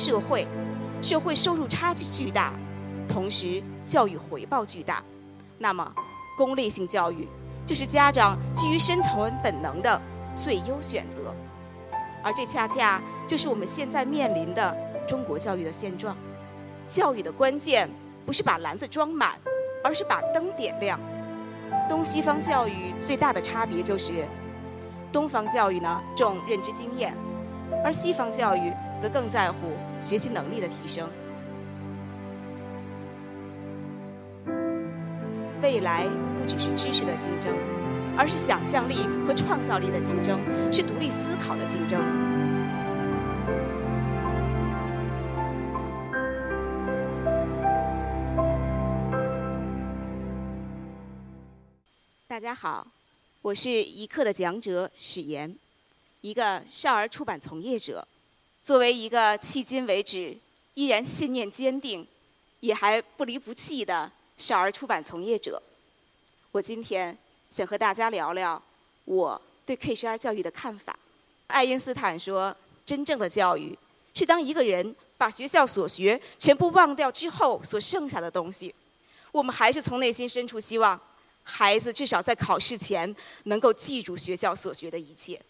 社会社会收入差距巨大，同时教育回报巨大，那么功利性教育就是家长基于生存本能的最优选择。而这恰恰就是我们现在面临的中国教育的现状。教育的关键不是把篮子装满，而是把灯点亮。东西方教育最大的差别就是，东方教育呢重认知经验，而西方教育则更在乎学习能力的提升。未来不只是知识的竞争。而是想象力和创造力的竞争，是独立思考的竞争。大家好，我是一课的讲者史岩，一个少儿出版从业者。作为一个迄今为止依然信念坚定、也还不离不弃的少儿出版从业者，我今天。想和大家聊聊我对 K 十二教育的看法。爱因斯坦说：“真正的教育是当一个人把学校所学全部忘掉之后所剩下的东西。”我们还是从内心深处希望孩子至少在考试前能够记住学校所学的一切。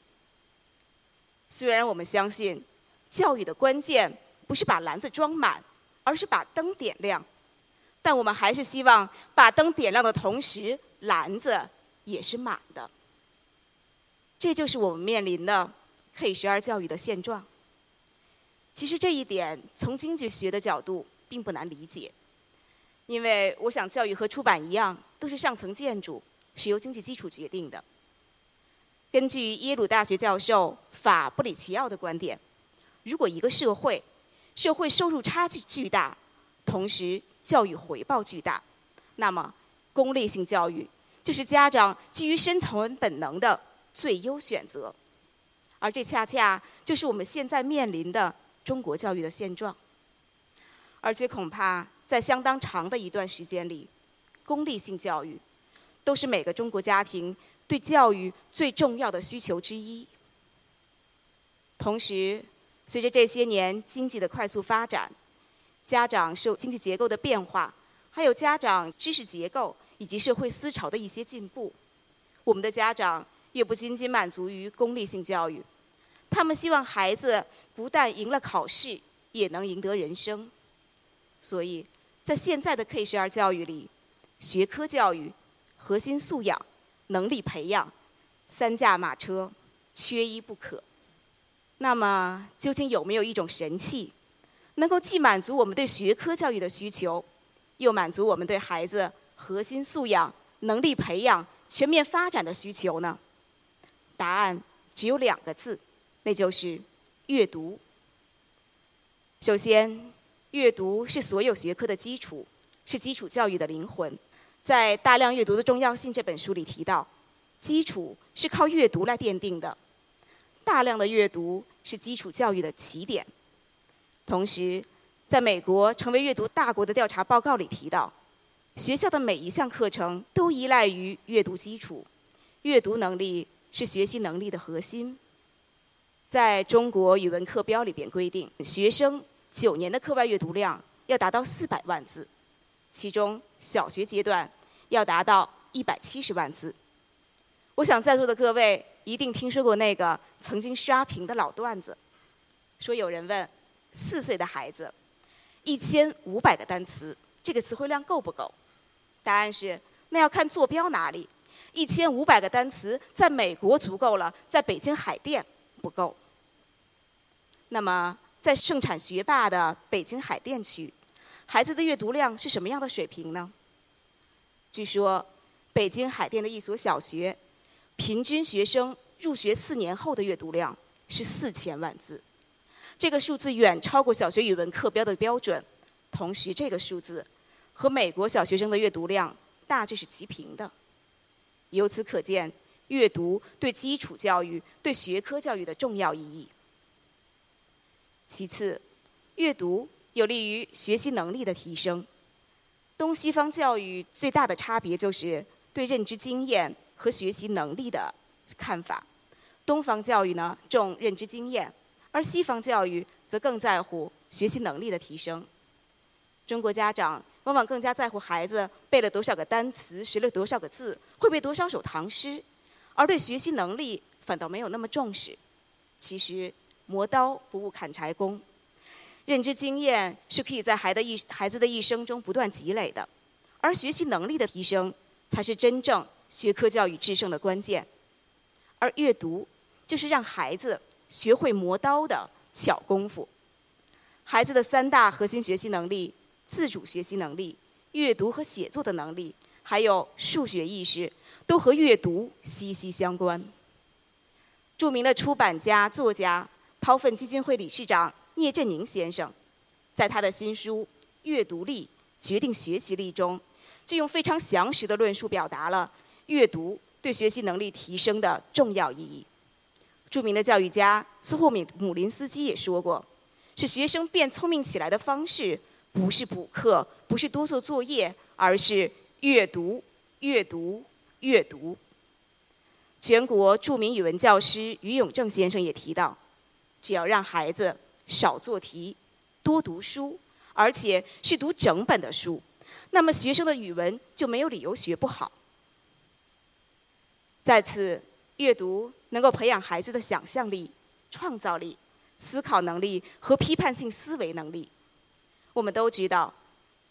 虽然我们相信教育的关键不是把篮子装满，而是把灯点亮，但我们还是希望把灯点亮的同时，篮子。也是满的，这就是我们面临的 K 十二教育的现状。其实这一点从经济学的角度并不难理解，因为我想教育和出版一样，都是上层建筑，是由经济基础决定的。根据耶鲁大学教授法布里奇奥的观点，如果一个社会社会收入差距巨大，同时教育回报巨大，那么功利性教育。就是家长基于生存本能的最优选择，而这恰恰就是我们现在面临的中国教育的现状。而且恐怕在相当长的一段时间里，功利性教育都是每个中国家庭对教育最重要的需求之一。同时，随着这些年经济的快速发展，家长受经济结构的变化，还有家长知识结构。以及社会思潮的一些进步，我们的家长也不仅仅满足于功利性教育，他们希望孩子不但赢了考试，也能赢得人生。所以，在现在的 K 十二教育里，学科教育、核心素养、能力培养三驾马车缺一不可。那么，究竟有没有一种神器，能够既满足我们对学科教育的需求，又满足我们对孩子？核心素养、能力培养全面发展的需求呢？答案只有两个字，那就是阅读。首先，阅读是所有学科的基础，是基础教育的灵魂。在《大量阅读的重要性》这本书里提到，基础是靠阅读来奠定的。大量的阅读是基础教育的起点。同时，在美国成为阅读大国的调查报告里提到。学校的每一项课程都依赖于阅读基础，阅读能力是学习能力的核心。在中国语文课标里边规定，学生九年的课外阅读量要达到四百万字，其中小学阶段要达到一百七十万字。我想在座的各位一定听说过那个曾经刷屏的老段子，说有人问四岁的孩子，一千五百个单词。这个词汇量够不够？答案是，那要看坐标哪里。一千五百个单词在美国足够了，在北京海淀不够。那么，在盛产学霸的北京海淀区，孩子的阅读量是什么样的水平呢？据说，北京海淀的一所小学，平均学生入学四年后的阅读量是四千万字，这个数字远超过小学语文课标的标准。同时，这个数字和美国小学生的阅读量大致是齐平的。由此可见，阅读对基础教育、对学科教育的重要意义。其次，阅读有利于学习能力的提升。东西方教育最大的差别就是对认知经验和学习能力的看法。东方教育呢重认知经验，而西方教育则更在乎学习能力的提升。中国家长往往更加在乎孩子背了多少个单词、识了多少个字、会背多少首唐诗，而对学习能力反倒没有那么重视。其实，磨刀不误砍柴工，认知经验是可以在孩的一孩子的一生中不断积累的，而学习能力的提升才是真正学科教育制胜的关键。而阅读就是让孩子学会磨刀的巧功夫。孩子的三大核心学习能力：自主学习能力、阅读和写作的能力，还有数学意识，都和阅读息息相关。著名的出版家、作家、掏粪基金会理事长聂振宁先生，在他的新书《阅读力决定学习力》中，就用非常详实的论述表达了阅读。对学习能力提升的重要意义。著名的教育家苏霍米姆林斯基也说过：“使学生变聪明起来的方式，不是补课，不是多做作业，而是阅读、阅读、阅读。”全国著名语文教师于永正先生也提到：“只要让孩子少做题，多读书，而且是读整本的书，那么学生的语文就没有理由学不好。”再次，阅读能够培养孩子的想象力、创造力、思考能力和批判性思维能力。我们都知道，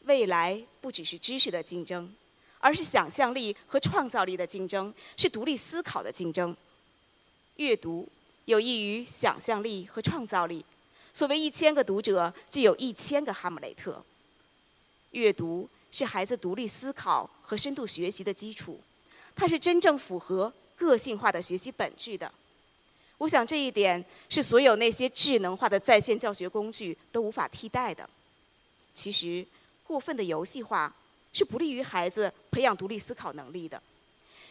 未来不只是知识的竞争，而是想象力和创造力的竞争，是独立思考的竞争。阅读有益于想象力和创造力。所谓一千个读者，就有一千个哈姆雷特。阅读是孩子独立思考和深度学习的基础。它是真正符合个性化的学习本质的。我想这一点是所有那些智能化的在线教学工具都无法替代的。其实，过分的游戏化是不利于孩子培养独立思考能力的，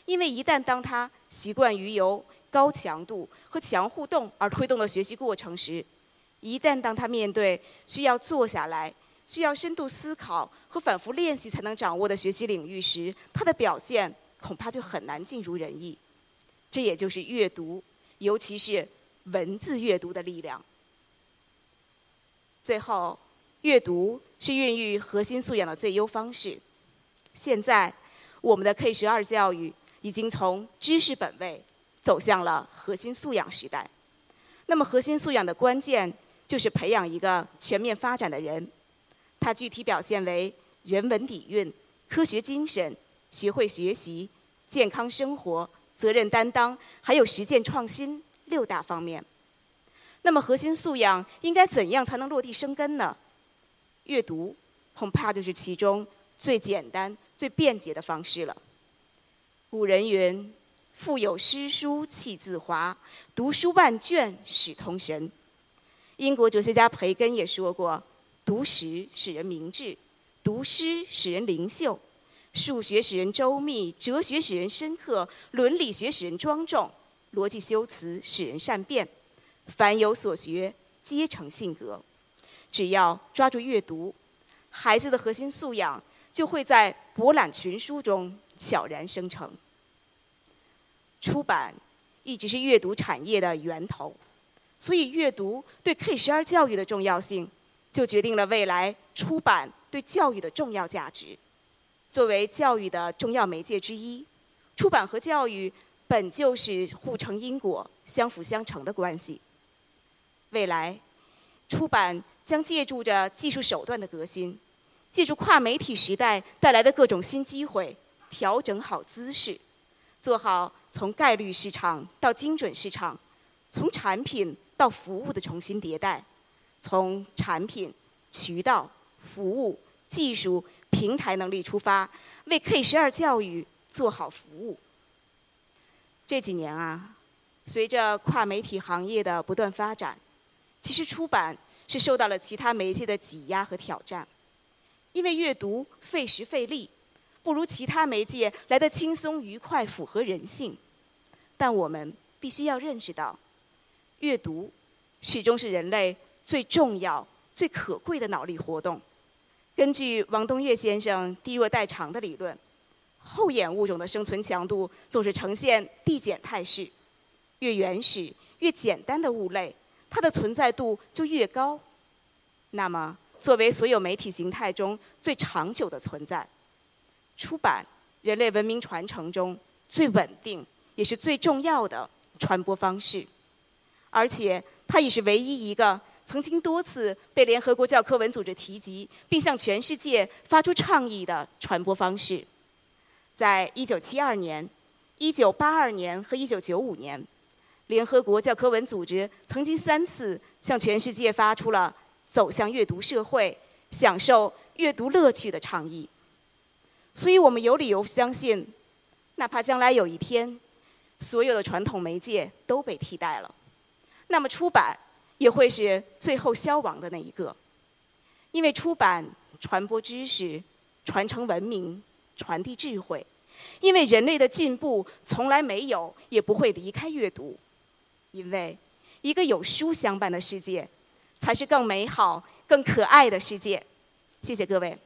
因为一旦当他习惯于由高强度和强互动而推动的学习过程时，一旦当他面对需要坐下来、需要深度思考和反复练习才能掌握的学习领域时，他的表现。恐怕就很难尽如人意，这也就是阅读，尤其是文字阅读的力量。最后，阅读是孕育核心素养的最优方式。现在，我们的 K 十二教育已经从知识本位走向了核心素养时代。那么，核心素养的关键就是培养一个全面发展的人，它具体表现为人文底蕴、科学精神。学会学习、健康生活、责任担当，还有实践创新六大方面。那么，核心素养应该怎样才能落地生根呢？阅读恐怕就是其中最简单、最便捷的方式了。古人云：“腹有诗书气自华，读书万卷始通神。”英国哲学家培根也说过：“读史使人明智，读诗使人灵秀。”数学使人周密，哲学使人深刻，伦理学使人庄重，逻辑修辞使人善变。凡有所学，皆成性格。只要抓住阅读，孩子的核心素养就会在博览群书中悄然生成。出版一直是阅读产业的源头，所以阅读对 K 十二教育的重要性，就决定了未来出版对教育的重要价值。作为教育的重要媒介之一，出版和教育本就是互成因果、相辅相成的关系。未来，出版将借助着技术手段的革新，借助跨媒体时代带来的各种新机会，调整好姿势，做好从概率市场到精准市场，从产品到服务的重新迭代，从产品、渠道、服务、技术。平台能力出发，为 K 十二教育做好服务。这几年啊，随着跨媒体行业的不断发展，其实出版是受到了其他媒介的挤压和挑战。因为阅读费时费力，不如其他媒介来得轻松愉快，符合人性。但我们必须要认识到，阅读始终是人类最重要、最可贵的脑力活动。根据王东岳先生“低弱代偿”的理论，后眼物种的生存强度总是呈现递减态势。越原始、越简单的物类，它的存在度就越高。那么，作为所有媒体形态中最长久的存在，出版人类文明传承中最稳定也是最重要的传播方式，而且它也是唯一一个曾经多次被联合国教科文组织提及并向全世界发出倡议的传播方式。在一九七二年、一九八二年和一九九五年，联合国教科文组织曾经三次向全世界发出了。走向阅读社会，享受阅读乐趣的倡议。所以我们有理由相信，哪怕将来有一天，所有的传统媒介都被替代了，那么出版也会是最后消亡的那一个。因为出版传播知识、传承文明、传递智慧。因为人类的进步从来没有也不会离开阅读。因为一个有书相伴的世界。才是更美好、更可爱的世界。谢谢各位。